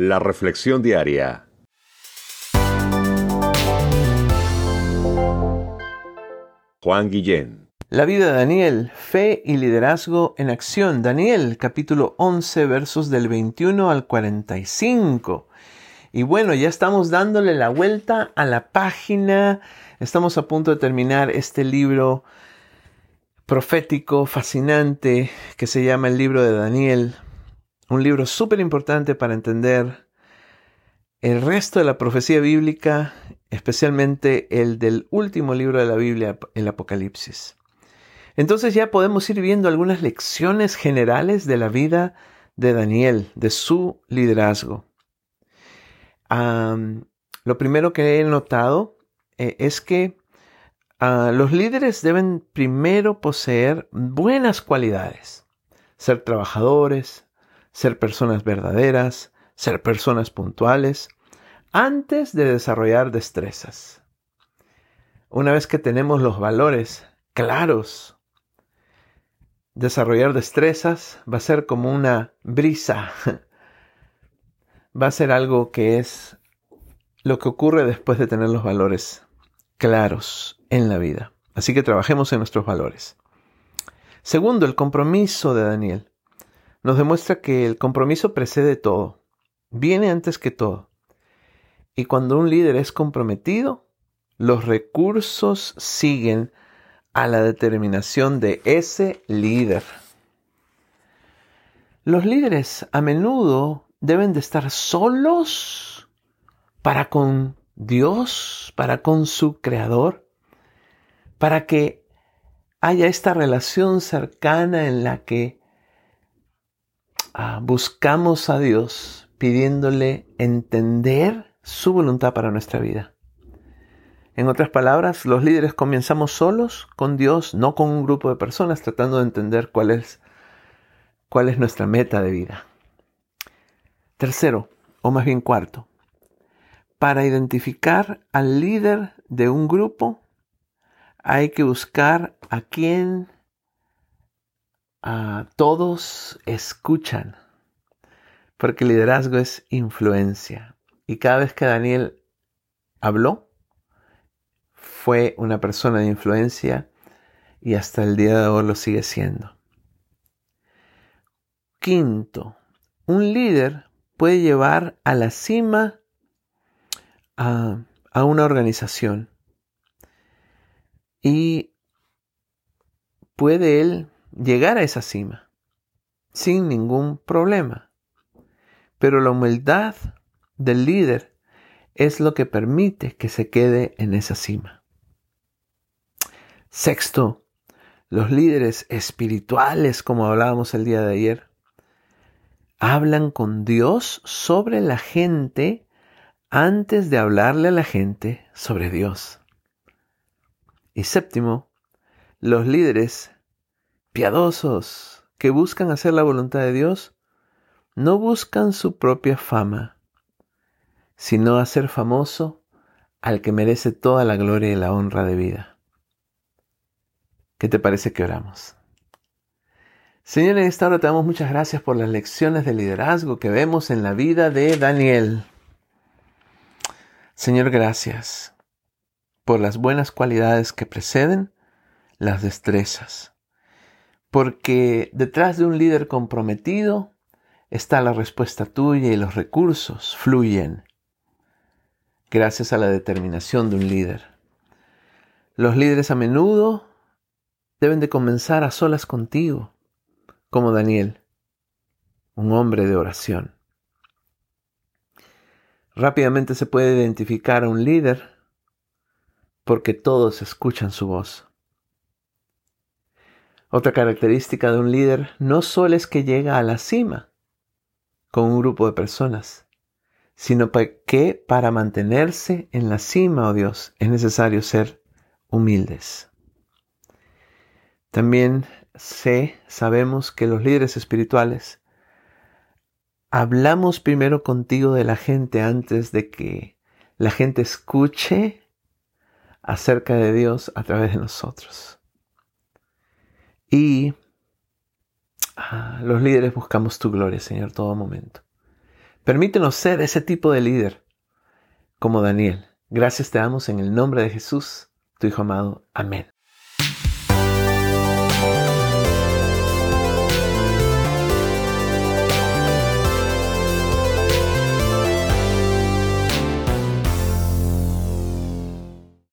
La Reflexión Diaria. Juan Guillén. La vida de Daniel, fe y liderazgo en acción. Daniel, capítulo 11, versos del 21 al 45. Y bueno, ya estamos dándole la vuelta a la página. Estamos a punto de terminar este libro profético, fascinante, que se llama el libro de Daniel. Un libro súper importante para entender el resto de la profecía bíblica, especialmente el del último libro de la Biblia, el Apocalipsis. Entonces ya podemos ir viendo algunas lecciones generales de la vida de Daniel, de su liderazgo. lo primero que he notado eh, es que ah, los líderes deben primero poseer buenas cualidades, ser trabajadores, ser personas verdaderas, ser personas puntuales, antes de desarrollar destrezas. Una vez que tenemos los valores claros, desarrollar destrezas va a ser como una brisa. Va a ser algo que es lo que ocurre después de tener los valores claros en la vida. Así que trabajemos en nuestros valores. Segundo, el compromiso de Daniel. Nos demuestra que el compromiso precede todo, viene antes que todo. Y cuando un líder es comprometido, los recursos siguen a la determinación de ese líder. Los líderes a menudo deben de estar solos para con Dios, para con su Creador, para que haya esta relación cercana en la que ah, buscamos a Dios pidiéndole entender su voluntad para nuestra vida. En otras palabras, los líderes comenzamos solos con Dios, no con un grupo de personas, tratando de entender cuál es, cuál es nuestra meta de vida. Tercero, o más bien cuarto, para identificar al líder de un grupo, hay que buscar a quien a todos escuchan, porque liderazgo es influencia. Y cada vez que Daniel habló, fue una persona de influencia y hasta el día de hoy lo sigue siendo. Quinto, un líder puede llevar a la cima a, una organización y puede él llegar a esa cima sin ningún problema. Pero la humildad del líder es lo que permite que se quede en esa cima. Sexto, los líderes espirituales, como hablábamos el día de ayer, hablan con Dios sobre la gente antes de hablarle a la gente sobre Dios. Y séptimo, los líderes piadosos que buscan hacer la voluntad de Dios no buscan su propia fama, sino hacer famoso al que merece toda la gloria y la honra de vida. ¿Qué te parece que oramos? Señor, en esta hora te damos muchas gracias por las lecciones de liderazgo que vemos en la vida de Daniel. Señor, gracias por las buenas cualidades que preceden las destrezas, porque detrás de un líder comprometido está la respuesta tuya y los recursos fluyen gracias a la determinación de un líder. Los líderes a menudo deben de comenzar a solas contigo, como Daniel, un hombre de oración. Rápidamente se puede identificar a un líder porque todos escuchan su voz. Otra característica de un líder no solo es que llega a la cima con un grupo de personas, sino que para mantenerse en la cima, oh Dios, es necesario ser humildes. También sé, sabemos que los líderes espirituales hablamos primero contigo de la gente antes de que la gente escuche acerca de Dios a través de nosotros. Y ah, los líderes buscamos tu gloria, Señor, todo momento. Permítenos ser ese tipo de líder, como Daniel. Gracias te damos en el nombre de Jesús, tu Hijo amado. Amén.